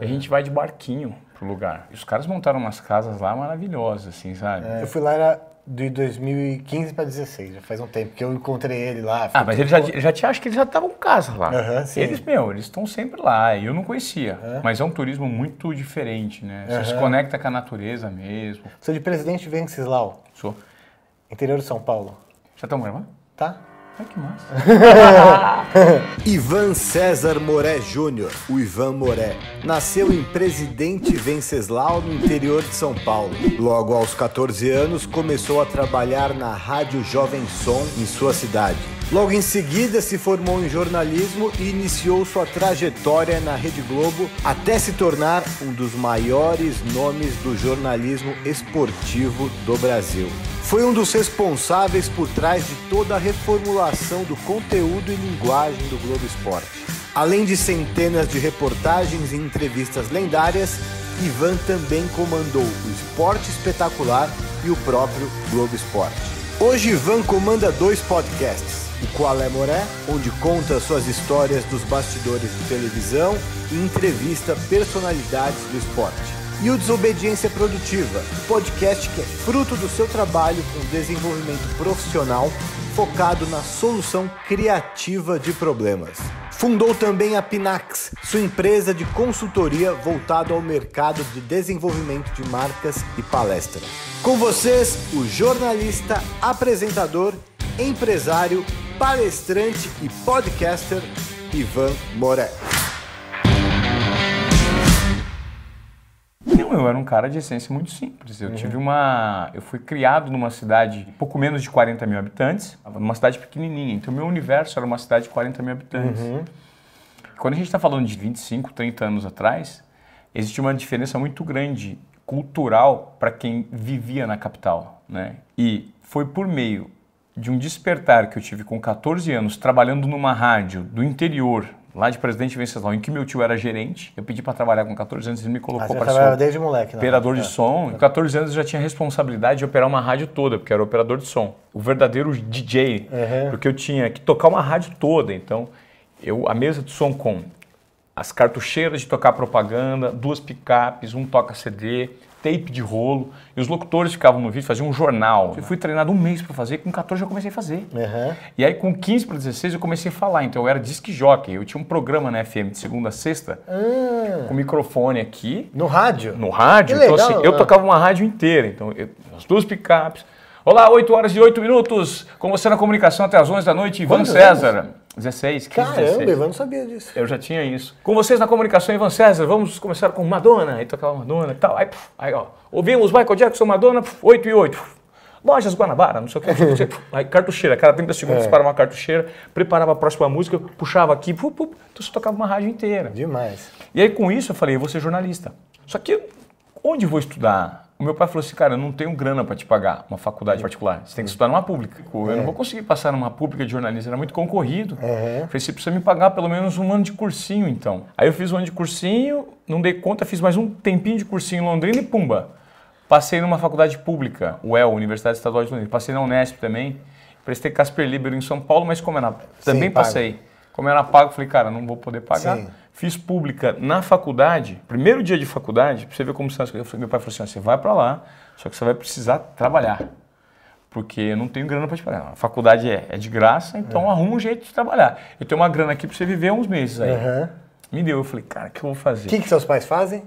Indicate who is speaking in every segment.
Speaker 1: A gente vai de barquinho pro lugar. E os caras montaram umas casas lá maravilhosas, assim, sabe?
Speaker 2: Eu fui lá, era de 2015 para 16, já faz um tempo que eu encontrei ele lá.
Speaker 1: Ah, mas ele já, já te acha que eles já estavam em casa lá.
Speaker 2: Sim.
Speaker 1: eles, meu, eles estão sempre lá. E eu não conhecia. Mas é um turismo muito diferente, né? Você se
Speaker 2: Aham.
Speaker 1: conecta com a natureza mesmo.
Speaker 2: Sou de Presidente Venceslau,
Speaker 1: Sou.
Speaker 2: interior de São Paulo.
Speaker 1: Já estão gravando?
Speaker 2: Tá?
Speaker 1: Ai, que massa.
Speaker 3: Ivan César Moré Júnior, o Ivan Moré, nasceu em Presidente Venceslau, no interior de São Paulo. Logo aos 14 anos, começou a trabalhar na Rádio Jovem Som em sua cidade. Logo em seguida, se formou em jornalismo e iniciou sua trajetória na Rede Globo até se tornar um dos maiores nomes do jornalismo esportivo do Brasil. Foi um dos responsáveis por trás de toda a reformulação do conteúdo e linguagem do Globo Esporte. Além de centenas de reportagens e entrevistas lendárias, Ivan também comandou o Esporte Espetacular e o próprio Globo Esporte. Hoje Ivan comanda dois podcasts. O Qual é Moré, onde conta suas histórias dos bastidores de televisão e entrevista personalidades do esporte e o Desobediência Produtiva, podcast que é fruto do seu trabalho com desenvolvimento profissional focado na solução criativa de problemas. Fundou também a Pinax, sua empresa de consultoria voltada ao mercado de desenvolvimento de marcas e palestra. Com vocês, o jornalista, apresentador, empresário, palestrante e podcaster Ivan Moré.
Speaker 1: Não, eu era um cara de essência muito simples. Eu tive uma. Eu fui criado numa cidade pouco menos de 40 mil habitantes, numa cidade pequenininha. Então, meu universo era uma cidade de 40 mil habitantes. Quando a gente está falando de 25, 30 anos atrás, existia uma diferença muito grande cultural para quem vivia na capital, né? E foi por meio de um despertar que eu tive com 14 anos, trabalhando numa rádio do interior, lá de Presidente Venceslau, em que meu tio era gerente. Eu pedi para trabalhar com 14 anos, ele me
Speaker 2: Ah,
Speaker 1: colocou
Speaker 2: você
Speaker 1: para ser
Speaker 2: desde moleque,
Speaker 1: operador de
Speaker 2: É.
Speaker 1: som. Com 14 anos eu já tinha responsabilidade de operar uma rádio toda, porque era operador de som. O verdadeiro DJ,
Speaker 2: Uhum.
Speaker 1: porque eu tinha que tocar uma rádio toda. Então, eu a mesa de som com as cartucheiras de tocar propaganda, duas picapes, um toca-CD, tape de rolo, e os locutores ficavam no vídeo, faziam um jornal. Eu fui treinado um mês para fazer, com 14 eu comecei a fazer.
Speaker 2: Aham.
Speaker 1: E aí, com 15 para 16, eu comecei a falar. Então, eu era disc jockey. Eu tinha um programa na FM de segunda a sexta,
Speaker 2: Ah,
Speaker 1: com microfone aqui,
Speaker 2: no rádio?
Speaker 1: no rádio.
Speaker 2: Que
Speaker 1: então,
Speaker 2: legal,
Speaker 1: assim, eu
Speaker 2: né?
Speaker 1: tocava uma rádio inteira. Então, eu- as duas picapes. Olá, 8 horas e 8 minutos. Com você na comunicação até as 11 da noite, Ivan
Speaker 2: Quantos
Speaker 1: César. 16, 15,
Speaker 2: Caramba,
Speaker 1: 16.
Speaker 2: Ivan não sabia disso.
Speaker 1: Eu já tinha isso. Com vocês na comunicação, Ivan César, vamos começar com Madonna. Aí tocava Madonna e tal. Aí, puf, aí ó, ouvimos Michael Jackson, Madonna, puf, 8 e 8. puf. Lojas Guanabara, não sei o que. Aí cartucheira, cada 30 segundos
Speaker 2: É.
Speaker 1: disparava uma cartucheira, preparava a próxima música, puxava aqui, puf, puf, então você tocava uma rádio inteira.
Speaker 2: Demais.
Speaker 1: E aí com isso eu falei, eu vou ser jornalista. Só que onde vou estudar? O meu pai falou assim, cara, eu não tenho grana para te pagar uma faculdade particular. Você tem que estudar numa pública. Eu não vou conseguir passar numa pública de jornalismo, era muito concorrido.
Speaker 2: Uhum.
Speaker 1: Falei, você precisa me pagar pelo menos um ano de cursinho, então. Aí eu fiz um ano de cursinho, não dei conta, fiz mais um tempinho de cursinho em Londrina e pumba. Passei numa faculdade pública, UEL, Universidade Estadual de Londrina. Passei na Unesp também. Prestei Casper Libero em São Paulo, mas como era, também
Speaker 2: pago.
Speaker 1: passei. Como era pago, falei, cara, não vou poder pagar.
Speaker 2: Sim.
Speaker 1: Fiz pública na faculdade, primeiro dia de faculdade, pra você ver como são as coisas. Meu pai falou assim: você vai pra lá, só que você vai precisar trabalhar. Porque eu não tenho grana para te pagar. A faculdade é, é de graça, então arruma um jeito de trabalhar. Eu tenho uma grana aqui para você viver uns meses aí.
Speaker 2: Aham.
Speaker 1: Me deu. Eu falei, cara, o que eu vou fazer?
Speaker 2: O que, que seus pais fazem?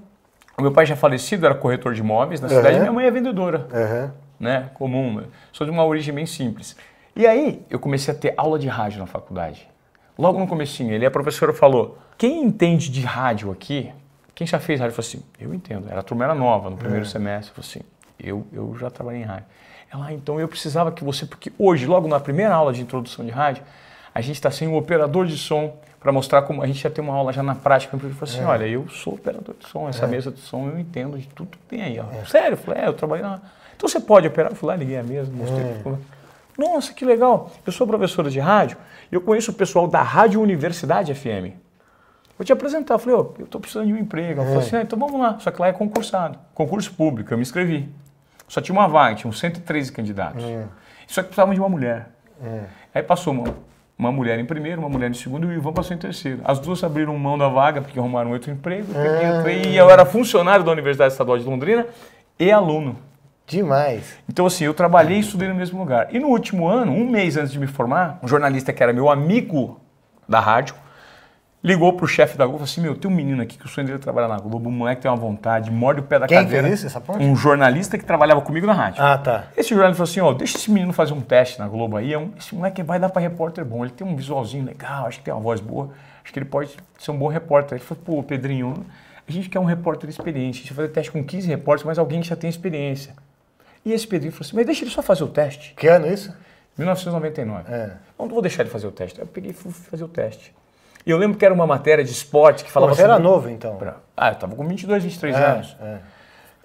Speaker 1: O meu pai já falecido era corretor de imóveis na cidade,
Speaker 2: Aham.
Speaker 1: minha mãe é vendedora
Speaker 2: Aham.
Speaker 1: né, comum. Sou de uma origem bem simples. E aí eu comecei a ter aula de rádio na faculdade. Logo no comecinho, ele a professora falou: "Quem entende de rádio aqui? Quem já fez rádio?" Falei assim: "Eu entendo". Era a turma era nova no primeiro semestre, eu falei assim: "Eu eu já trabalhei em rádio". Ela: ah, "Então eu precisava que você porque hoje, logo na primeira aula de introdução de rádio, a gente está sem um operador de som para mostrar como a gente ia ter uma aula já na prática. Eu falei assim: olha, eu sou operador de som, essa mesa de som eu entendo de tudo que tem aí. Ó. Sério? Eu falei: é, eu trabalhei na. Então você pode operar? Eu fui lá, liguei a mesa, mostrei. Falei, Nossa, que legal! Eu sou professora de rádio e eu conheço o pessoal da Rádio Universidade FM. Vou te apresentar. Eu falei: ó, eu estou precisando de um emprego. Ela falou assim: ah, então vamos lá. Só que lá é concursado. Concurso público, eu me inscrevi. Só tinha uma vaga, tinha uns 113 candidatos. Só que precisavam de uma mulher. Aí passou uma, uma mulher em primeiro, uma mulher em segundo e o Ivan passou em terceiro. As duas abriram mão da vaga porque arrumaram outro emprego. outro, E eu era funcionário da Universidade Estadual de Londrina e aluno.
Speaker 3: Demais.
Speaker 1: Então, assim, eu trabalhei e estudei no mesmo lugar. E no último ano, um mês antes de me formar, um jornalista que era meu amigo da rádio, ligou pro chefe da Globo e falou assim: Meu, tem um menino aqui que o sonho dele é trabalhar na Globo, o moleque tem uma vontade, morde o pé da
Speaker 3: Quem
Speaker 1: cadeira.
Speaker 3: fez isso, essa ponte?
Speaker 1: Um jornalista que trabalhava comigo na rádio.
Speaker 3: Ah, tá.
Speaker 1: Esse jornalista falou assim: Ó, deixa esse menino fazer um teste na Globo aí. é um- esse moleque vai dar pra repórter bom. Ele tem um visualzinho legal, acho que tem uma voz boa, acho que ele pode ser um bom repórter. Ele falou: Pô, Pedrinho, a gente quer um repórter experiente. A gente vai fazer teste com 15 repórteres, mas alguém que já tem experiência. E esse Pedrinho falou assim: Mas deixa ele só fazer o teste.
Speaker 3: Que ano isso?
Speaker 1: 1999.
Speaker 3: É.
Speaker 1: Não vou deixar ele fazer o teste. Eu peguei e fui fazer o teste. E eu lembro que era uma matéria de esporte que
Speaker 3: Pô,
Speaker 1: falava
Speaker 3: você era novo, então.
Speaker 1: Ah, eu tava com 22, 23
Speaker 3: É,
Speaker 1: anos.
Speaker 3: é.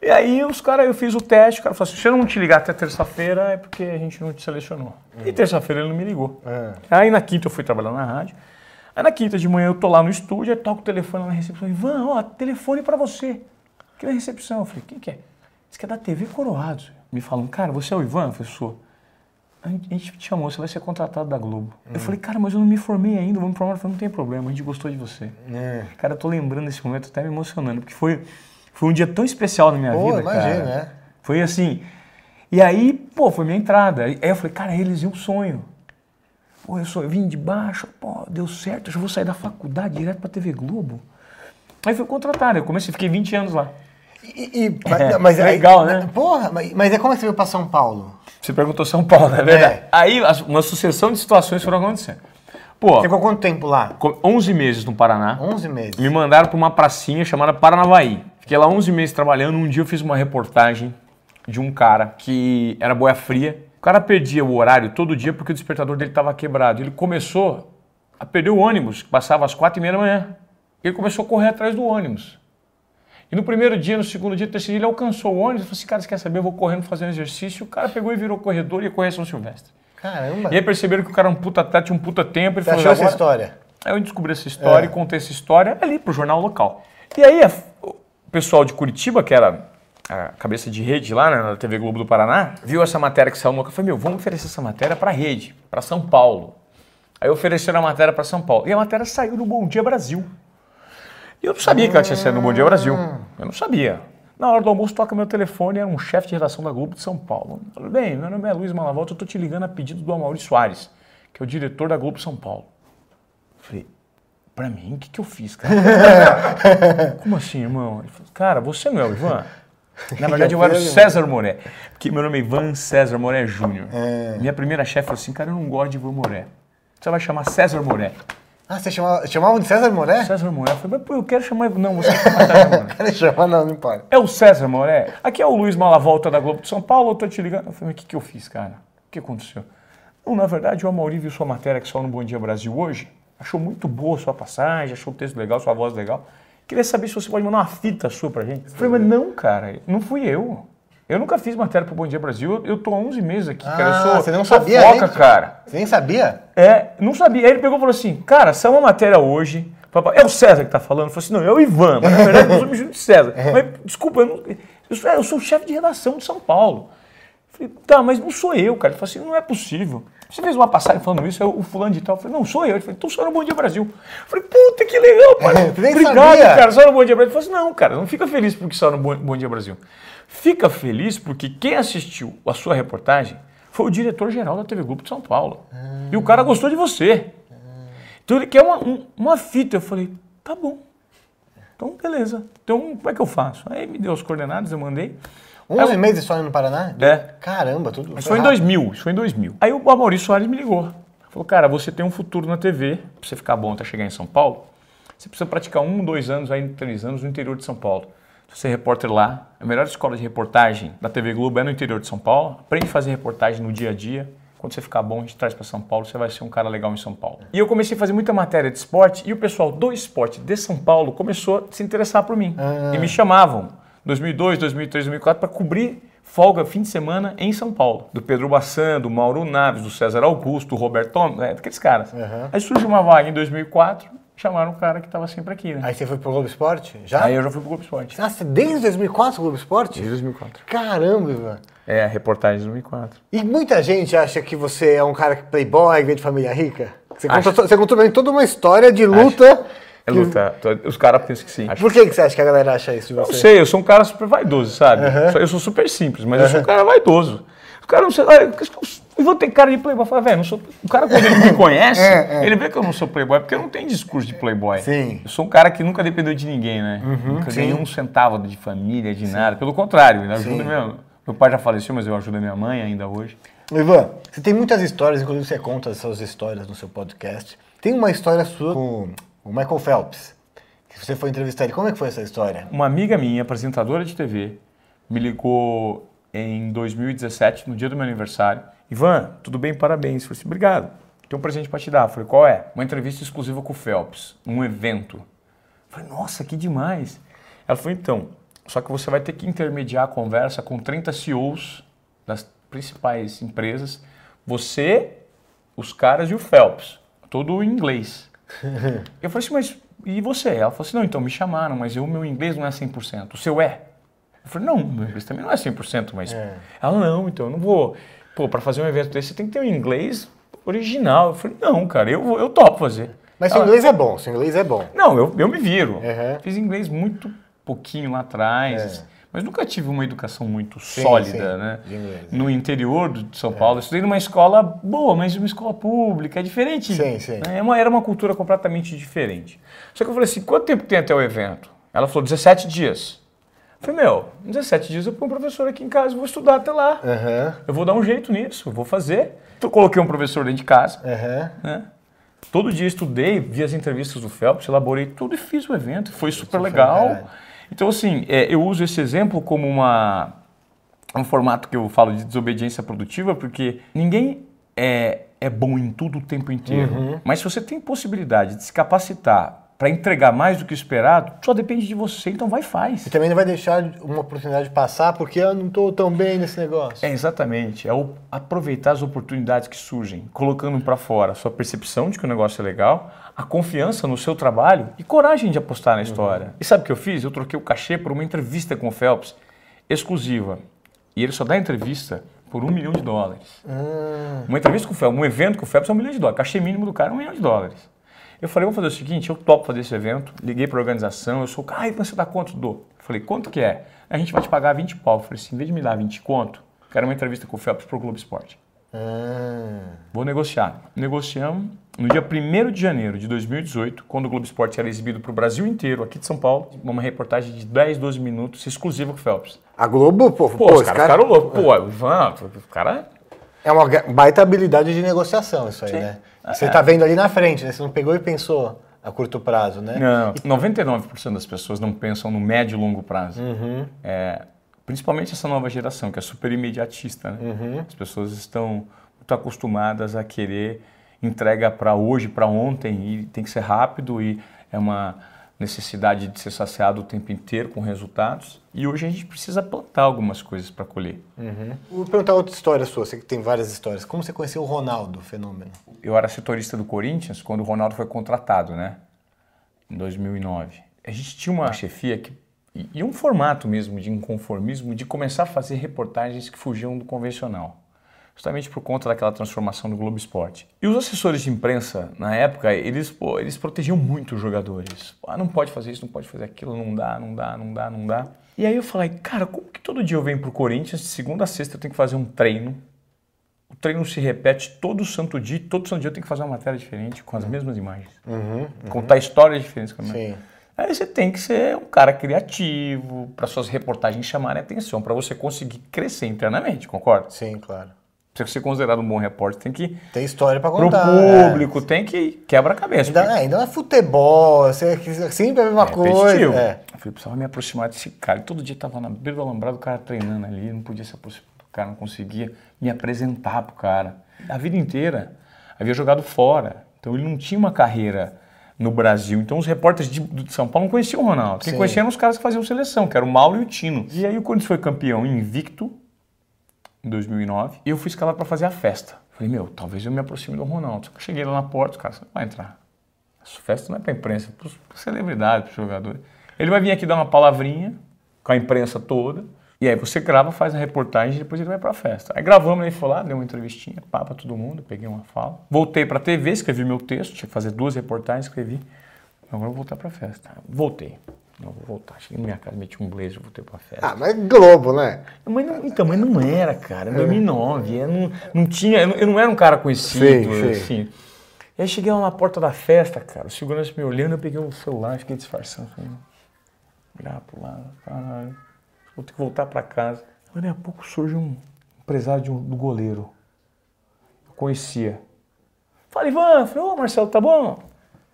Speaker 1: E aí os caras, eu fiz o teste, o cara falou assim, se eu não te ligar até terça-feira é porque a gente não te selecionou. E terça-feira ele não me ligou.
Speaker 3: É.
Speaker 1: Aí na quinta eu fui trabalhar na rádio. Aí na quinta de manhã eu tô lá no estúdio, aí toco o telefone lá na recepção. Ivan, ó, telefone pra você. Aqui na recepção. Eu falei, quem que é? Isso que é da TV Coroados. Me falam, cara, você é o Ivan? Eu falei, sou. A gente te chamou, você vai ser contratado da Globo. Eu falei, cara, mas eu não me formei ainda, vamos formar. Ele falou, não tem problema, a gente gostou de você.
Speaker 3: É.
Speaker 1: Cara, eu tô lembrando desse momento, até me emocionando, porque foi, foi um dia tão especial na minha
Speaker 3: Pô,
Speaker 1: vida,
Speaker 3: imagina,
Speaker 1: cara.
Speaker 3: né?
Speaker 1: Foi assim. E aí, pô, foi minha entrada. Aí eu falei, cara, eles um sonho. Pô, eu, sou, eu vim de baixo, pô, deu certo, eu já vou sair da faculdade direto pra TV Globo. Aí fui contratado, eu comecei, fiquei 20 anos lá.
Speaker 3: E, e- mas,
Speaker 1: É,
Speaker 3: mas aí-
Speaker 1: legal, né?
Speaker 3: Porra, mas, mas é como é que você veio pra São Paulo?
Speaker 1: Você perguntou São Paulo, não é verdade?
Speaker 3: É.
Speaker 1: Aí uma sucessão de situações foram acontecendo. Pô,
Speaker 3: Ficou quanto tempo lá?
Speaker 1: com 11 meses no Paraná.
Speaker 3: 11 meses.
Speaker 1: Me mandaram para uma pracinha chamada Paranavaí. Fiquei lá 11 meses trabalhando. Um dia eu fiz uma reportagem de um cara que era boia fria. O cara perdia o horário todo dia porque o despertador dele estava quebrado. Ele começou a perder o ônibus, que passava às quatro e meia da manhã. Ele começou a correr atrás do ônibus. E no primeiro dia, no segundo dia, no terceiro dia, ele alcançou o ônibus. Falou assim, cara, você quer saber? Eu vou correndo fazendo exercício. O cara pegou e virou corredor e ia correr São Silvestre.
Speaker 3: Caramba.
Speaker 1: E aí perceberam que o cara era um puta atleta, tinha um puta tempo. Ele
Speaker 3: Você
Speaker 1: falou,
Speaker 3: achou essa
Speaker 1: "Agora-
Speaker 3: história?
Speaker 1: Aí eu descobri essa história
Speaker 3: É.
Speaker 1: e contei essa história ali pro jornal local. E aí o pessoal de Curitiba, que era a cabeça de rede lá né, na TV Globo do Paraná, viu essa matéria que saiu no local e falou, meu, vamos oferecer essa matéria pra rede, pra São Paulo. Aí ofereceram a matéria pra São Paulo. E a matéria saiu no Bom Dia Brasil. E eu não sabia que ela tinha saído no Bom Dia Brasil. Eu não sabia. Na hora do almoço toca meu telefone, era um chefe de redação da Globo de São Paulo. Falei, bem, meu nome é Luiz Malavolta, eu tô te ligando a pedido do Amaury Soares, que é o diretor da Globo São Paulo. Falei, pra mim, o que, que eu fiz, cara? Como assim, irmão? Ele falou, cara, você não é o Ivan? Na verdade, eu era o César Moré. Porque meu nome é Ivan César Moré Júnior. Minha primeira chefe falou assim, cara, eu não gosto de Ivan Moré. Você vai chamar César Moré.
Speaker 3: Ah, você chamava, chamavam de César Moré?
Speaker 1: César Moré. Eu falei, mas pô, eu quero chamar... Não, você chama César Moré.
Speaker 3: Cara, chama, não, não importa.
Speaker 1: É o César Moré? Aqui é o Luiz Malavolta da Globo de São Paulo, eu tô te ligando. Eu falei, mas o que, que eu fiz, cara? O que aconteceu? Não, na verdade, o Amaury viu sua matéria que saiu no Bom Dia Brasil hoje, achou muito boa a sua passagem, achou o texto legal, sua voz legal. Queria saber se você pode mandar uma fita sua pra gente. Eu falei, mas não, cara, não fui eu. Eu nunca fiz matéria pro Bom Dia Brasil, eu, eu tô há 11 meses aqui, cara. Eu
Speaker 3: Ah,
Speaker 1: sou
Speaker 3: você não sabia ainda?
Speaker 1: cara.
Speaker 3: Você nem sabia?
Speaker 1: É, não sabia. Aí ele pegou e falou assim, cara, saiu uma matéria hoje. Papai, é o César que tá falando? Eu falei assim, não, é o Ivan, mas na verdade eu sou me chamo de César. Mas, desculpa, eu, não, eu, sou, eu sou o chefe de redação de São Paulo. Eu falei, tá, mas não sou eu, cara. Ele falou assim, não é possível. Você fez uma passagem falando isso, é o fulano de tal. Eu falei, não, sou eu. Ele falou, então só no Bom Dia Brasil. Eu falei, puta, que legal, pai.
Speaker 3: Nem
Speaker 1: Obrigado,
Speaker 3: sabia.
Speaker 1: cara, só no Bom Dia Brasil. Ele falou assim, não, cara, não fica feliz porque só no Bom, Bom Dia Brasil. Fica feliz porque quem assistiu a sua reportagem foi o diretor-geral da TV Globo de São Paulo. E o cara gostou de você. Então ele quer uma, um- uma fita. Eu falei, tá bom. Então, beleza. Então, como é que eu faço? Aí me deu as coordenadas, eu mandei.
Speaker 3: 11 meses só no Paraná?
Speaker 1: É.
Speaker 3: Caramba, tudo.
Speaker 1: Isso foi em
Speaker 3: rápido.
Speaker 1: 2000, isso foi em 2000. Aí o Maurício Soares me ligou. Falou, cara, você tem um futuro na TV, pra você ficar bom até chegar em São Paulo, você precisa praticar um, dois anos, aí três anos no interior de São Paulo. Você é repórter lá, a melhor escola de reportagem da TV Globo é no interior de São Paulo. Aprende a fazer reportagem no dia a dia. Quando você ficar bom, a gente traz para São Paulo, você vai ser um cara legal em São Paulo. E eu comecei a fazer muita matéria de esporte e o pessoal do esporte de São Paulo começou a se interessar por mim. E me chamavam 2002, 2003, 2004 para cobrir folga fim de semana em São Paulo. Do Pedro Bassan, do Mauro Naves, do César Augusto, do Roberto Tom, é, daqueles caras.
Speaker 3: Uhum.
Speaker 1: Aí surgiu uma vaga em 2004, chamaram o cara que estava sempre aqui, né?
Speaker 3: Aí você foi pro Globo Esporte? Já?
Speaker 1: Aí eu já fui pro Globo Esporte.
Speaker 3: Ah, você desde 2004 Globo Esporte?
Speaker 1: Desde 2004.
Speaker 3: Caramba, Ivan.
Speaker 1: É, a reportagem de 2004.
Speaker 3: E muita gente acha que você é um cara que playboy, vem de família rica? Você
Speaker 1: Acho.
Speaker 3: contou, você contou toda uma história de luta.
Speaker 1: É luta. Os caras pensam que sim.
Speaker 3: Por que, que você acha que a galera acha isso
Speaker 1: Não sei, eu sou um cara super vaidoso, sabe? Eu sou super simples, mas eu sou um cara vaidoso. O cara não sei lá, eu vou ter cara de playboy. Falo, velho, sou. O cara, quando ele me conhece,
Speaker 3: É, é.
Speaker 1: ele vê que eu não sou playboy, porque eu não tenho discurso de playboy.
Speaker 3: Sim.
Speaker 1: Eu sou um cara que nunca dependeu de ninguém, né? nunca
Speaker 3: sim.
Speaker 1: ganhei um centavo de família, de nada. Pelo contrário, eu ajudo meu. Meu pai já faleceu, mas eu ajudo a minha mãe ainda hoje.
Speaker 3: Ivan, você tem muitas histórias, inclusive você conta as suas histórias no seu podcast. Tem uma história sua com o Michael Phelps, que você foi entrevistar ele. Como é que foi essa história?
Speaker 1: Uma amiga minha, apresentadora de TV, me ligou em 2017, no dia do meu aniversário. Ivan, tudo bem? Parabéns. Eu falei assim, obrigado. Tem um presente para te dar. Eu falei, qual é? Uma entrevista exclusiva com o Phelps, um evento. Eu falei, nossa, que demais. Ela falou, então, só que você vai ter que intermediar a conversa com 30 CEOs das principais empresas. Você, os caras e o Phelps. Tudo em inglês. Eu falei assim, mas e você? Ela falou assim, não, então me chamaram, mas o meu inglês não é 100%. O seu é? Eu falei, não, meu inglês também não é 100%, mas... Ela, não, então eu não vou... Pô, para fazer um evento desse, você tem que ter um inglês original. Eu falei, não, cara, eu, eu topo fazer.
Speaker 3: Mas seu
Speaker 1: Ela,
Speaker 3: inglês é bom, seu inglês é bom.
Speaker 1: Não, eu, eu me viro.
Speaker 3: Uhum.
Speaker 1: Fiz inglês muito pouquinho lá atrás,
Speaker 3: É.
Speaker 1: mas nunca tive uma educação muito
Speaker 3: Sim,
Speaker 1: sólida,
Speaker 3: sim,
Speaker 1: né?
Speaker 3: inglês,
Speaker 1: No interior de São Paulo, eu estudei numa escola boa, mas uma escola pública, é diferente.
Speaker 3: Sim, sim.
Speaker 1: né? É uma- era uma cultura completamente diferente. Só que eu falei assim, quanto tempo tem até o evento? Ela falou, 17 dias. Eu falei, meu, 17 dias eu ponho um professor aqui em casa e vou estudar até lá.
Speaker 3: Aham,
Speaker 1: Eu vou dar um jeito nisso, eu vou fazer. Então, eu coloquei um professor dentro de casa,
Speaker 3: aham.
Speaker 1: né? Todo dia estudei, vi as entrevistas do Phelps, elaborei tudo e fiz o evento. Foi super legal.
Speaker 3: caralho.
Speaker 1: Então, assim, é, eu uso esse exemplo como uma, um formato que eu falo de desobediência produtiva, porque ninguém é, é bom em tudo o tempo inteiro. Mas se você tem possibilidade de se capacitar para entregar mais do que o esperado, só depende de você, então vai e faz.
Speaker 3: E também não vai deixar uma oportunidade passar porque eu não estou tão bem nesse negócio.
Speaker 1: É, exatamente. É o aproveitar as oportunidades que surgem, colocando para fora a sua percepção de que o negócio é legal, a confiança no seu trabalho e coragem de apostar na história. E sabe o que eu fiz? Eu troquei o cachê por uma entrevista com o Phelps, exclusiva. E ele só dá entrevista por um milhão de dólares.
Speaker 3: Ah,
Speaker 1: Uma entrevista com o Phelps, um evento com o Phelps é um milhão de dólares. Cachê mínimo do cara é um milhão de dólares. Eu falei, vamos fazer o seguinte, eu topo fazer esse evento, liguei para a organização, eu sou o ai, você dá quanto? Dou. Eu falei, quanto que é? A gente vai te pagar 20 pau. Eu falei assim, em vez de me dar 20 conto, quero uma entrevista com o Phelps pro Globo Esporte.
Speaker 3: ah.
Speaker 1: Vou negociar. Negociamos no dia 1 de janeiro de 2018, quando o Globo Esporte era exibido para o Brasil inteiro, aqui de São Paulo, uma reportagem de 10, 12 minutos, exclusiva com o Phelps.
Speaker 3: A Globo, pô,
Speaker 1: Pô,
Speaker 3: pô,
Speaker 1: os caras
Speaker 3: cara-
Speaker 1: ficaram loucos. Pô, o Ivan, o cara
Speaker 3: É uma baita habilidade de negociação isso aí,
Speaker 1: Sim.
Speaker 3: né? Você
Speaker 1: É.
Speaker 3: tá vendo ali na frente, né? Você não pegou e pensou a curto prazo, né?
Speaker 1: Não, 99% das pessoas não pensam no médio e longo prazo.
Speaker 3: Uhum.
Speaker 1: É, principalmente essa nova geração, que é super imediatista. Né?
Speaker 3: Uhum.
Speaker 1: As pessoas estão muito acostumadas a querer entrega para hoje, para ontem, e tem que ser rápido, e é uma necessidade de ser saciado o tempo inteiro com resultados. E hoje a gente precisa plantar algumas coisas para colher.
Speaker 3: Vou perguntar outra história sua, você que tem várias histórias. Como você conheceu o Ronaldo, o fenômeno?
Speaker 1: Eu era setorista do Corinthians quando o Ronaldo foi contratado, né? Em 2009. A gente tinha uma chefia que, e um formato mesmo de inconformismo de começar a fazer reportagens que fugiam do convencional. Justamente por conta daquela transformação do Globo Esporte. E os assessores de imprensa, na época, eles, pô, eles protegiam muito os jogadores. Ah, não pode fazer isso, não pode fazer aquilo, não dá, não dá, não dá, não dá. E aí eu falei, cara, como que todo dia eu venho pro Corinthians, de segunda a sexta eu tenho que fazer um treino, o treino se repete todo santo dia, todo santo dia eu tenho que fazer uma matéria diferente, com as mesmas imagens. Contar histórias diferentes. Com a mesma-
Speaker 3: Sim.
Speaker 1: Aí você tem que ser um cara criativo, para suas reportagens chamarem atenção, para você conseguir crescer internamente, concorda?
Speaker 3: Sim, claro.
Speaker 1: Para ser considerado um bom repórter, tem que
Speaker 3: Tem história pra
Speaker 1: pro
Speaker 3: contar.
Speaker 1: público, tem que quebra a cabeça.
Speaker 3: É. Ainda, é, ainda não é futebol, você, sempre é a mesma coisa.
Speaker 1: repetitivo.
Speaker 3: É.
Speaker 1: Eu falei, precisava me aproximar desse cara. E todo dia tava na beira do alambrado, o cara treinando ali, não podia se aproximar do cara, não conseguia me apresentar pro cara. A vida inteira havia jogado fora, então ele não tinha uma carreira no Brasil. Então os repórteres de, de São Paulo não conheciam o Ronaldo. Quem
Speaker 3: Sim.
Speaker 1: conhecia eram os caras que faziam seleção, que era o Mauro e o Tino. E aí o Corinthians foi campeão invicto em 2009 e eu fui escalado para fazer a festa. Falei, meu, talvez eu me aproxime do Ronaldo. Só que eu cheguei lá na porta, os caras, você não vai entrar. Essa festa não é para imprensa, é para celebridade, para jogador. Ele vai vir aqui dar uma palavrinha com a imprensa toda E aí você grava, faz a reportagem e depois ele vai pra festa. Aí gravamos, ele foi lá, deu uma entrevistinha, pá pra todo mundo, peguei uma fala. Voltei pra TV, escrevi meu texto, tinha que fazer duas reportagens, escrevi. Agora eu vou voltar pra festa. Voltei. Não, vou voltar. Cheguei na minha casa, meti um blazer, voltei pra festa.
Speaker 3: Ah, mas Globo, né?
Speaker 1: Mas não, então, mas não era, cara. Em 2009, eu não, não tinha, eu não, era um cara conhecido,
Speaker 3: Sim, sim.
Speaker 1: assim. E aí cheguei lá na porta da festa, cara, o segurança me olhando, eu peguei o celular, fiquei disfarçando. Falei, olhar pro lado, caralho, vou ter que voltar pra casa. Aí, Daqui a pouco surge um empresário um- do goleiro. Eu conhecia. Falei, Ivan, falei, ô Marcelo, tá bom?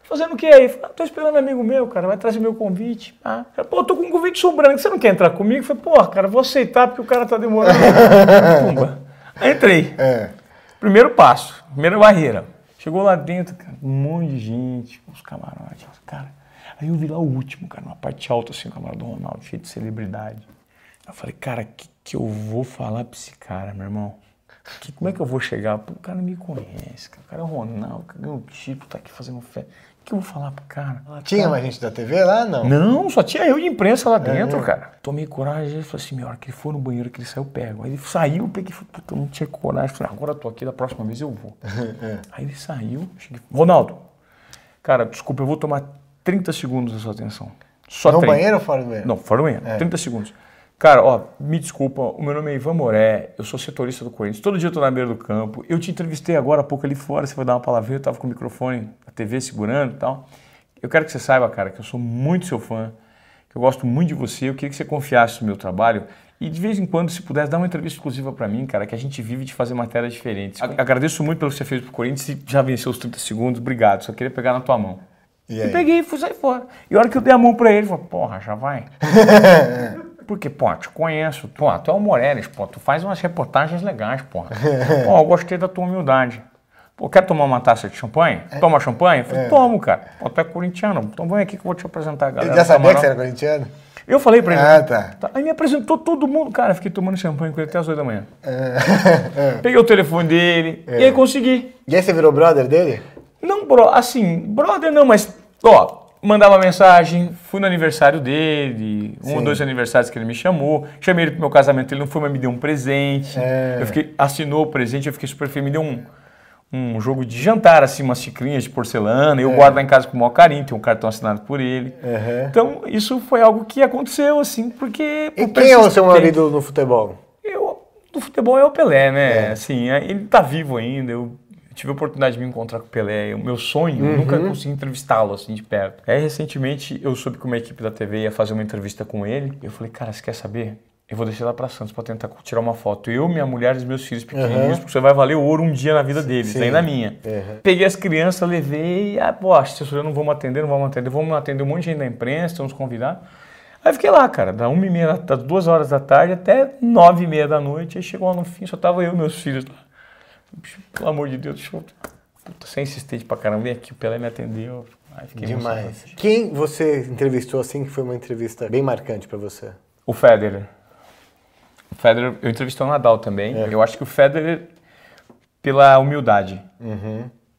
Speaker 1: Fazendo o que aí? Falei, ah, tô esperando um amigo meu, cara, vai trazer meu convite. Ah, cara, pô, tô com um convite sobrando, você não quer entrar comigo? Falei, pô, cara, vou aceitar porque o cara tá demorando. Pumba. Aí entrei.
Speaker 3: É.
Speaker 1: Primeiro passo, primeira barreira. Chegou lá dentro, cara, um monte de gente, os camarotes, cara. Aí eu vi lá o último, cara, uma parte alta assim, o camarote do Ronaldo, cheio de celebridade. Eu falei, cara, o que, que eu vou falar pra esse cara, meu irmão? Que, como é que eu vou chegar? O cara não me conhece, cara. o cara é o Ronaldo, ganhou o título, tá aqui fazendo festa. O que eu vou falar pro cara?
Speaker 3: Tinha
Speaker 1: Cara,
Speaker 3: mais gente da TV lá? Não.
Speaker 1: não, só tinha eu de imprensa lá dentro, cara. Tomei coragem e falei assim, meu, hora que ele for no banheiro, que ele saiu, eu pego. Aí ele saiu, eu peguei, falei, puta, eu não tinha coragem. Falei, agora eu tô aqui, da próxima vez eu vou. Aí ele saiu, cheguei, Ronaldo, cara, desculpa, eu vou tomar 30 segundos da sua atenção. Só
Speaker 3: No
Speaker 1: 30.
Speaker 3: banheiro ou fora do banheiro?
Speaker 1: Não, fora do banheiro, 30 segundos. Cara, ó, me desculpa, o meu nome é Ivan Moré, eu sou setorista do Corinthians, todo dia eu tô na beira do campo. Eu te entrevistei agora há pouco ali fora, você vai dar uma palavrinha, eu tava com o microfone, a TV segurando e tal. Eu quero que você saiba, cara, que eu sou muito seu fã, que eu gosto muito de você, eu queria que você confiasse no meu trabalho e de vez em quando, se pudesse, dar uma entrevista exclusiva pra mim, cara, que a gente vive de fazer matérias diferentes. Agradeço muito pelo que você fez pro Corinthians e já venceu os 30 segundos, obrigado, só queria pegar na tua mão.
Speaker 3: E
Speaker 1: E peguei e fui sair fora. E a hora que eu dei a mão pra ele, ele falou, porra, já vai. Porque, pô, te conheço. Pô, tu é o Morelis, pô, tu faz umas reportagens legais, porra. Pô, eu gostei da tua humildade. Pô, quer tomar uma taça de champanhe? Toma champanhe? Eu falei, tomo, cara. Pô, tu é corintiano, então vem aqui que eu vou te apresentar galera.
Speaker 3: Ele já sabia que
Speaker 1: camarote.
Speaker 3: você era corintiano?
Speaker 1: Eu falei pra ele.
Speaker 3: Ah, tá.
Speaker 1: Aí me apresentou todo mundo. Cara, fiquei tomando champanhe com ele até as 8 da manhã.
Speaker 3: É.
Speaker 1: Peguei o telefone dele e aí consegui.
Speaker 3: E aí você virou brother dele?
Speaker 1: Não, bro, assim, brother não, mas, ó, mandava mensagem, fui no aniversário dele, um ou dois aniversários que ele me chamou, chamei ele pro meu casamento, ele não foi, mas me deu um presente.
Speaker 3: É.
Speaker 1: Eu fiquei, assinou o presente, eu fiquei super feliz, me deu um, um jogo de jantar, assim, umas xicrinhas de porcelana, eu guardo lá em casa com o maior carinho, tem um cartão assinado por ele.
Speaker 3: Uhum.
Speaker 1: Então, isso foi algo que aconteceu, assim, porque...
Speaker 3: E quem é o seu ídolo no futebol?
Speaker 1: eu, do futebol é o Pelé, né? Assim, é- ele tá vivo ainda. Eu tive a oportunidade de me encontrar com o Pelé. O meu sonho, eu nunca consegui entrevistá-lo assim de perto. Aí, recentemente, eu soube que uma equipe da TV ia fazer uma entrevista com ele. Eu falei, cara, você quer saber? Eu vou descer lá pra Santos pra tentar tirar uma foto. Eu, minha mulher e os meus filhos pequenininhos, porque você vai valer ouro um dia na vida deles,
Speaker 3: Sim.
Speaker 1: nem na minha.
Speaker 3: Uhum.
Speaker 1: Peguei as crianças, levei, ah, pô, assessoria não vamos atender, não vamos atender, vamos atender um monte de gente da imprensa, estamos convidados. Aí fiquei lá, cara, da uma e meia, da- das duas horas da tarde até nove e meia da noite, aí chegou lá no fim, só tava eu e meus filhos lá. Pelo amor de Deus, deixa eu... Puta, você é insistente pra caramba, vem aqui, o Pelé me atendeu. Ai,
Speaker 3: Demais.
Speaker 1: emocionado.
Speaker 3: Quem você entrevistou assim que foi uma entrevista bem marcante pra você?
Speaker 1: O Federer. O Federer, eu entrevistei o Nadal também. Eu acho que o Federer, pela humildade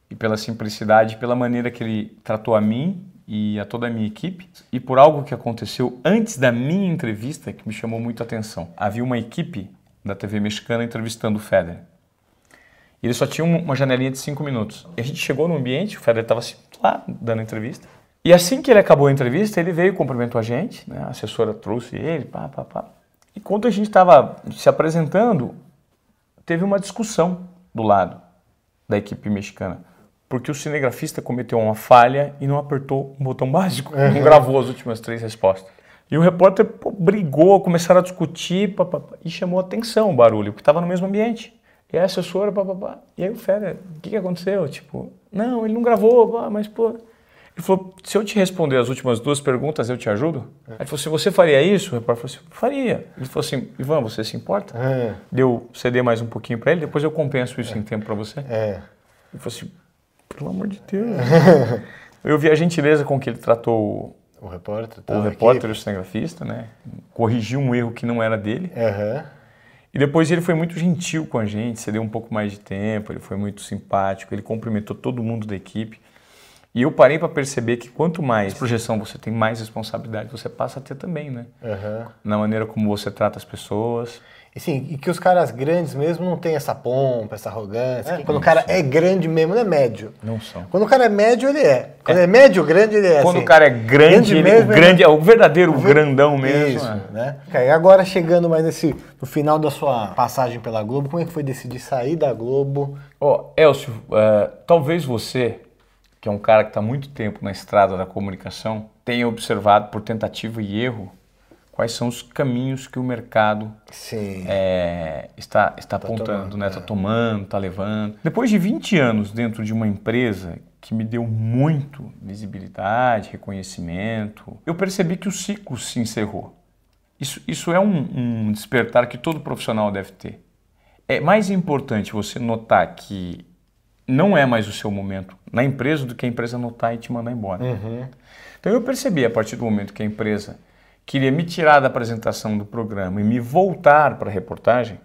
Speaker 1: e pela simplicidade, pela maneira que ele tratou a mim e a toda a minha equipe, e por algo que aconteceu antes da minha entrevista que me chamou muito a atenção. Havia uma equipe da TV mexicana entrevistando o Federer. E ele só tinha um- uma janelinha de cinco minutos. E a gente chegou no ambiente, o Federer estava lá dando entrevista. E assim que ele acabou a entrevista, ele veio, cumprimentou a gente, né? a assessora trouxe ele, pá, pá, pá. E quando a gente estava se apresentando, teve uma discussão do lado da equipe mexicana. Porque o cinegrafista cometeu uma falha e não apertou um botão básico, não gravou as últimas três respostas. E o repórter pô, brigou, começaram a discutir pá, pá, pá, e chamou atenção o barulho, porque estava no mesmo ambiente. E a assessora, pá, pá, pá. e aí o Federer, o que, que aconteceu? Tipo, não, ele não gravou, pá, mas pô. Ele falou, se eu te responder as últimas duas perguntas, eu te ajudo? Aí ele falou assim, você faria isso? O repórter falou assim, faria. Ele falou assim, Ivan, você se importa?
Speaker 3: É.
Speaker 1: Deu ceder mais um pouquinho para ele, depois eu compenso isso em tempo para você.
Speaker 3: É.
Speaker 1: Ele falou assim, pelo amor de Deus. eu vi a gentileza com que ele tratou
Speaker 3: O repórter.
Speaker 1: o repórter
Speaker 3: aqui.
Speaker 1: o cinegrafista, né? Corrigiu um erro que não era dele.
Speaker 3: Aham.
Speaker 1: E depois ele foi muito gentil com a gente, cedeu um pouco mais de tempo, ele foi muito simpático, ele cumprimentou todo mundo da equipe. E eu parei para perceber que quanto mais projeção você tem, mais responsabilidade você passa a ter também, né?
Speaker 3: Aham.
Speaker 1: Na maneira como você trata as pessoas.
Speaker 3: E sim, e que os caras grandes mesmo não tem essa pompa, essa arrogância. Quando o cara é grande mesmo, não é médio.
Speaker 1: Não são.
Speaker 3: Quando o cara é médio, ele é. Quando é, médio, grande, ele é.
Speaker 1: Quando
Speaker 3: assim.
Speaker 1: o cara é grande, ele,
Speaker 3: mesmo,
Speaker 1: o
Speaker 3: ele-
Speaker 1: grande é o verdadeiro grandão mesmo.
Speaker 3: Isso,
Speaker 1: é.
Speaker 3: né? Cara, e agora chegando mais nesse, no final da sua passagem pela Globo, como é que foi decidir sair da Globo?
Speaker 1: Ó, Elcio, é, talvez você, que é um cara que está muito tempo na estrada da comunicação, tenha observado por tentativa e erro quais são os caminhos que o mercado é, está, está apontando,
Speaker 3: tomando,
Speaker 1: né?
Speaker 3: é.
Speaker 1: Está tomando, está levando. Depois de 20 anos dentro de uma empresa que me deu muito visibilidade, reconhecimento, eu percebi que o ciclo se encerrou. Isso, isso é um, um despertar que todo profissional deve ter. É mais importante você notar que não é mais o seu momento na empresa do que a empresa notar e te mandar embora. Então eu percebi a partir do momento que a empresa queria me tirar da apresentação do programa e me voltar para a reportagem,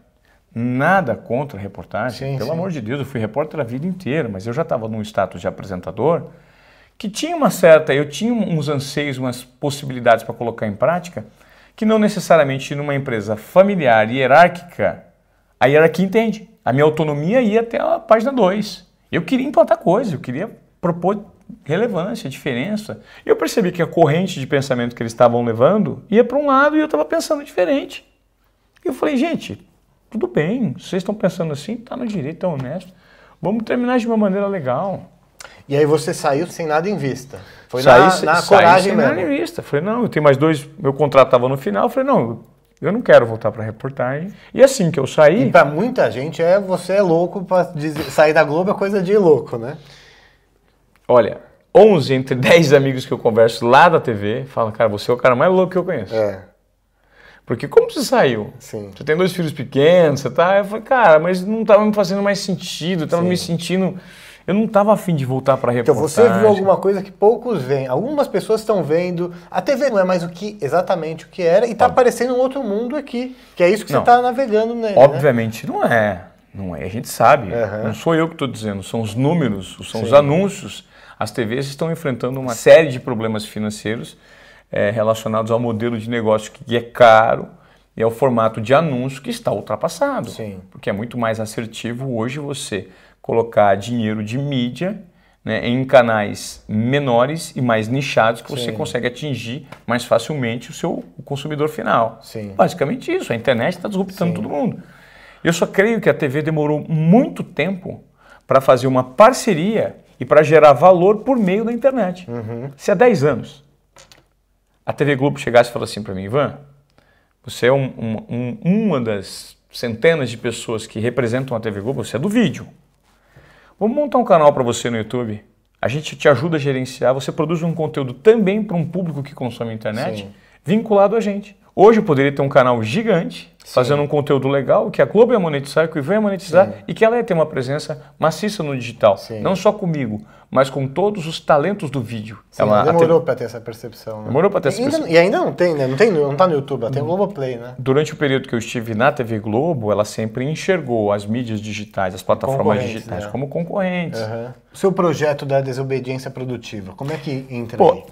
Speaker 1: nada contra a reportagem,
Speaker 3: Sim,
Speaker 1: pelo
Speaker 3: sim.
Speaker 1: amor de Deus, eu fui repórter a vida inteira, mas eu já estava num status de apresentador que tinha uma certa, eu tinha uns anseios, umas possibilidades para colocar em prática, que não necessariamente numa empresa familiar e hierárquica, a hierarquia entende. A minha autonomia ia até a página 2. Eu queria implantar coisas, eu queria propor relevância, diferença. E eu percebi que a corrente de pensamento que eles estavam levando ia para um lado e eu estava pensando diferente. E eu falei, gente, tudo bem, vocês estão pensando assim, tá no direito, tá honesto. Vamos terminar de uma maneira legal.
Speaker 3: E aí você saiu sem nada em vista. Foi
Speaker 1: Saí
Speaker 3: na, na
Speaker 1: saí
Speaker 3: coragem
Speaker 1: sem nada
Speaker 3: mesmo.
Speaker 1: em vista. Falei, não, eu tenho mais dois, meu contrato estava no final. Falei, não, eu não quero voltar para reportagem. E assim que eu saí,
Speaker 3: E pra muita gente é você é louco pra dizer- sair da Globo é coisa de louco, né?
Speaker 1: Olha, 11 entre 10 amigos que eu converso lá da TV falam, cara, você é o cara mais louco que eu conheço.
Speaker 3: É,
Speaker 1: Porque como você saiu?
Speaker 3: sim.
Speaker 1: Você tem dois filhos pequenos, você tá. Eu falei, cara, mas não estava me fazendo mais sentido, eu estava me sentindo. Eu não estava afim de voltar para
Speaker 3: Então
Speaker 1: reportagem.
Speaker 3: você viu alguma coisa que poucos veem. Algumas pessoas estão vendo. A TV não é mais o que exatamente o que era e tá aparecendo um outro mundo aqui. Que é isso que
Speaker 1: Não.
Speaker 3: você tá navegando nele. né?
Speaker 1: Obviamente não é. Não é, a gente sabe.
Speaker 3: Aham.
Speaker 1: Não sou eu que estou dizendo, são os números, são os
Speaker 3: Sim.
Speaker 1: anúncios. As TVs estão enfrentando uma série de problemas financeiros eh, relacionados ao modelo de negócio que é caro e ao formato de anúncio que está ultrapassado.
Speaker 3: Sim.
Speaker 1: Porque é muito mais assertivo hoje você colocar dinheiro de mídia né, em canais menores e mais nichados que você
Speaker 3: Sim.
Speaker 1: consegue atingir mais facilmente o seu o consumidor final.
Speaker 3: Sim.
Speaker 1: Basicamente isso, a internet está disruptando todo mundo. Eu só creio que a TV demorou muito tempo para fazer uma parceria e para gerar valor por meio da internet.
Speaker 3: Uhum.
Speaker 1: Se há 10 anos a TV Globo chegasse e falasse assim para mim, Ivan, você é um- um- um- uma das centenas de pessoas que representam a TV Globo, você é do vídeo. Vamos montar um canal para você no YouTube. A gente te ajuda a gerenciar, você produz um conteúdo também para um público que consome internet,
Speaker 3: Sim.
Speaker 1: vinculado a gente. Hoje eu poderia ter um canal gigante, fazendo um conteúdo legal, que a Globo ia monetizar, que o Ivan ia monetizar, e que ela ia ter uma presença maciça no digital.
Speaker 3: Sim.
Speaker 1: Não só comigo, mas com todos os talentos do vídeo.
Speaker 3: Sim,
Speaker 1: Ela-
Speaker 3: demorou pra ter essa percepção. Né?
Speaker 1: Demorou pra ter essa
Speaker 3: E ainda-
Speaker 1: percepção.
Speaker 3: E ainda não tem, né? Não, tem, não tá no YouTube, ela tem o Globoplay, né?
Speaker 1: Durante o período que eu estive na TV Globo, ela sempre enxergou as mídias digitais, as plataformas digitais
Speaker 3: né?
Speaker 1: como concorrentes.
Speaker 3: O seu projeto da desobediência produtiva, como é que entra
Speaker 1: Pô,
Speaker 3: aí?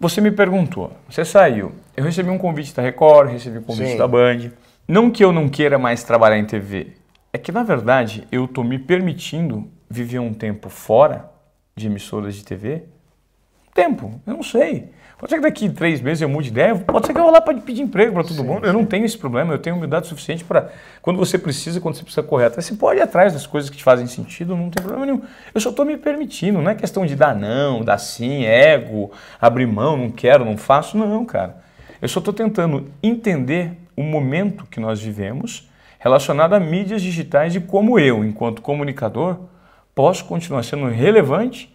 Speaker 1: você me perguntou, você saiu. Eu recebi um convite da Record, recebi um convite
Speaker 3: Sim.
Speaker 1: da Band. Não que eu não queira mais trabalhar em TV, é que na verdade eu estou me permitindo viver um tempo fora de emissoras de TV. Tempo, eu não sei. Pode ser que daqui três meses eu mude de ideia, pode ser que eu vou lá para pedir emprego para todo mundo. Eu não tenho esse problema, eu tenho humildade suficiente para, quando você precisa, quando você precisa correr atrás, você pode ir atrás das coisas que te fazem sentido, não tem problema nenhum. Eu só estou me permitindo, não é questão de dar não, dar sim, ego, abrir mão, não quero, não faço, não, cara. Eu só estou tentando entender o momento que nós vivemos relacionado a mídias digitais e como eu, enquanto comunicador, posso continuar sendo relevante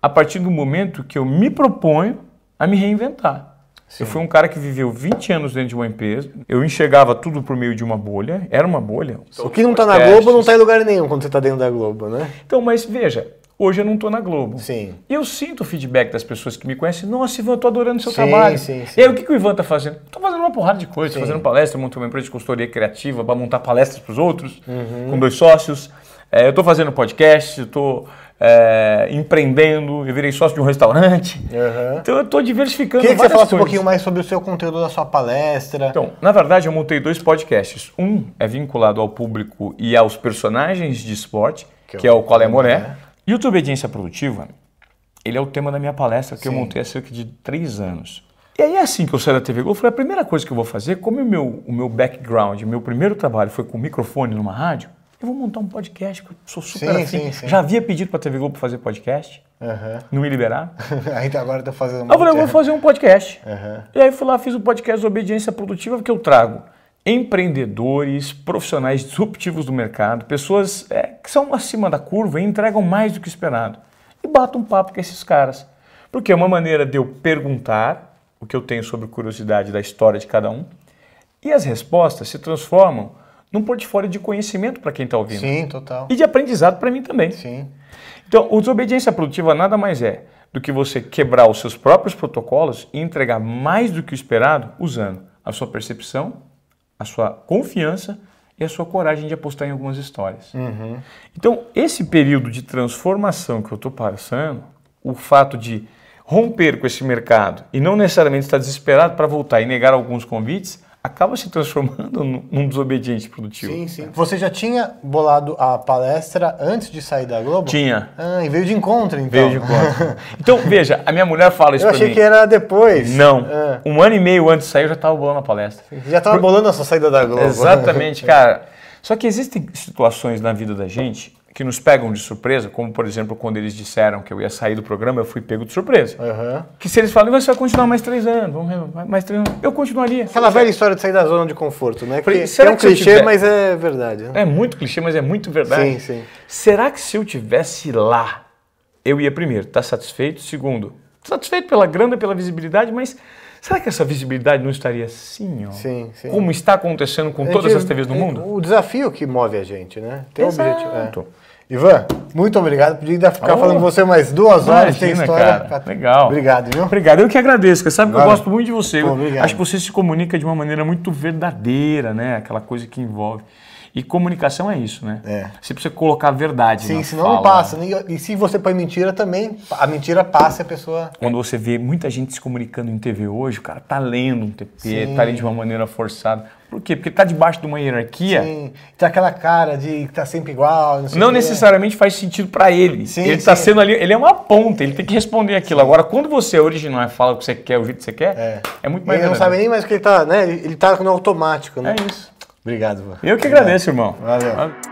Speaker 1: a partir do momento que eu me proponho a me reinventar. Eu fui um cara que viveu 20 anos dentro de uma empresa, eu enxergava tudo por meio de uma bolha, era uma bolha.
Speaker 3: O que não tá na. Globo não tá em lugar nenhum quando você tá dentro da Globo, né?
Speaker 1: Então, mas veja, hoje eu não estou na Globo.
Speaker 3: Sim.
Speaker 1: E eu sinto o feedback das pessoas que me conhecem. Nossa, Ivan, eu tô adorando o seu
Speaker 3: Sim,
Speaker 1: trabalho.
Speaker 3: sim, sim.
Speaker 1: E aí, o que, que o Ivan tá fazendo? Tô fazendo uma porrada de coisa. Tô
Speaker 3: Sim.
Speaker 1: fazendo palestra, montei uma empresa de consultoria criativa para montar palestras para os outros,
Speaker 3: Uhum.
Speaker 1: com dois sócios. É, eu tô fazendo podcast, tô é, empreendendo, eu virei sócio de um restaurante.
Speaker 3: Uhum.
Speaker 1: Então eu estou diversificando
Speaker 3: Queria que você falasse um
Speaker 1: coisas.
Speaker 3: pouquinho mais sobre o seu conteúdo da sua palestra.
Speaker 1: Então, na verdade, eu montei dois podcasts. Um é vinculado ao público e aos personagens de esporte,
Speaker 3: Que
Speaker 1: que,
Speaker 3: é
Speaker 1: é
Speaker 3: o
Speaker 1: Qual é Moré. E o Obediência Produtiva, ele é o tema da minha palestra que eu
Speaker 3: Sim.
Speaker 1: montei há cerca de três anos. E aí, assim que eu saí da TV Globo, eu falei, a primeira coisa que eu vou fazer, como o meu, o meu background, o meu primeiro trabalho foi com microfone numa rádio, eu vou montar um podcast, que eu sou super
Speaker 3: Sim,
Speaker 1: afim.
Speaker 3: sim, sim.
Speaker 1: Já havia pedido para a TV Globo fazer podcast,
Speaker 3: Aham.
Speaker 1: não me liberaram.
Speaker 3: Ainda agora eu tô fazendo um
Speaker 1: eu falei, eu vou
Speaker 3: monte-
Speaker 1: fazer um podcast.
Speaker 3: Aham.
Speaker 1: E aí fui lá, fiz o podcast Obediência Produtiva, que eu trago empreendedores, profissionais disruptivos do mercado, pessoas é, que são acima da curva e entregam mais do que esperado. E bato um papo com esses caras. Porque é uma maneira de eu perguntar o que eu tenho sobre curiosidade da história de cada um, e as respostas se transformam num portfólio de conhecimento para quem está ouvindo.
Speaker 3: Sim, total.
Speaker 1: E de aprendizado para mim também.
Speaker 3: Sim.
Speaker 1: Então, o desobediência produtiva nada mais é do que você quebrar os seus próprios protocolos e entregar mais do que o esperado usando a sua percepção, a sua confiança e a sua coragem de apostar em algumas histórias. Então, esse período de transformação que eu estou passando, o fato de romper com esse mercado e não necessariamente estar desesperado para voltar e negar alguns convites, acaba se transformando num desobediente produtivo.
Speaker 3: Sim, sim. Você já tinha bolado a palestra antes de sair da Globo?
Speaker 1: Tinha.
Speaker 3: Ah, e veio de encontro, então.
Speaker 1: Veio de conta. Então, veja, a minha mulher fala isso
Speaker 3: Eu achei
Speaker 1: mim.
Speaker 3: que era depois.
Speaker 1: Não.
Speaker 3: Ah.
Speaker 1: Um ano e meio antes de sair, eu já estava bolando a palestra.
Speaker 3: Já estava bolando a sua saída da Globo.
Speaker 1: Exatamente, cara. Só que existem situações na vida da gente que nos pegam de surpresa, como por exemplo quando eles disseram que eu ia sair do programa, eu fui pego de surpresa.
Speaker 3: Aham.
Speaker 1: Que se eles falam, você vai continuar mais três anos, vamos mais três anos, eu continuaria.
Speaker 3: Aquela velha história de sair da zona de conforto, né?
Speaker 1: Falei,
Speaker 3: Que é um
Speaker 1: que
Speaker 3: clichê,
Speaker 1: tiver-
Speaker 3: mas é verdade. Né?
Speaker 1: É muito clichê, mas é muito verdade.
Speaker 3: Sim, sim.
Speaker 1: Será que se eu tivesse lá, eu ia primeiro, tá satisfeito? Segundo, satisfeito pela grana, pela visibilidade, mas será que essa visibilidade não estaria assim, ó?
Speaker 3: Sim, sim.
Speaker 1: Como está acontecendo com
Speaker 3: A
Speaker 1: todas
Speaker 3: gente-
Speaker 1: as TVs do
Speaker 3: é
Speaker 1: mundo?
Speaker 3: O desafio que move a gente, né? Tem um objetivo. é. Ivan, muito obrigado. Podia ficar
Speaker 1: Oh,
Speaker 3: falando com você mais duas horas. Tem
Speaker 1: Imagina,
Speaker 3: história.
Speaker 1: cara. Legal.
Speaker 3: Obrigado, viu?
Speaker 1: Obrigado, eu que agradeço. Você sabe que eu gosto muito de você.
Speaker 3: Pô,
Speaker 1: Eu
Speaker 3: obrigado.
Speaker 1: Acho que você se comunica de uma maneira muito verdadeira, né? Aquela coisa que envolve. E comunicação é isso, né?
Speaker 3: É.
Speaker 1: Você precisa colocar a verdade.
Speaker 3: Sim, senão
Speaker 1: fala.
Speaker 3: não passa. né? E, e se você põe mentira também, a mentira passa e a pessoa.
Speaker 1: Quando você vê muita gente se comunicando em TV hoje, o cara tá lendo um TP,
Speaker 3: Sim.
Speaker 1: tá lendo de uma maneira forçada. Por quê? Porque tá debaixo de uma hierarquia.
Speaker 3: Sim, tem aquela cara de que tá sempre igual. Não,
Speaker 1: Não necessariamente faz sentido pra ele.
Speaker 3: Sim,
Speaker 1: ele tá
Speaker 3: sim.
Speaker 1: sendo ali, ele é uma ponta, ele tem que responder aquilo. Agora, quando você é original e fala o que você quer, o jeito que você quer,
Speaker 3: É.
Speaker 1: é, muito mais
Speaker 3: Ele não sabe nem mais o que ele tá, né? Ele ele tá no automático, né?
Speaker 1: É isso.
Speaker 3: Obrigado, Ivan.
Speaker 1: Eu que agradeço, irmão.
Speaker 3: Valeu.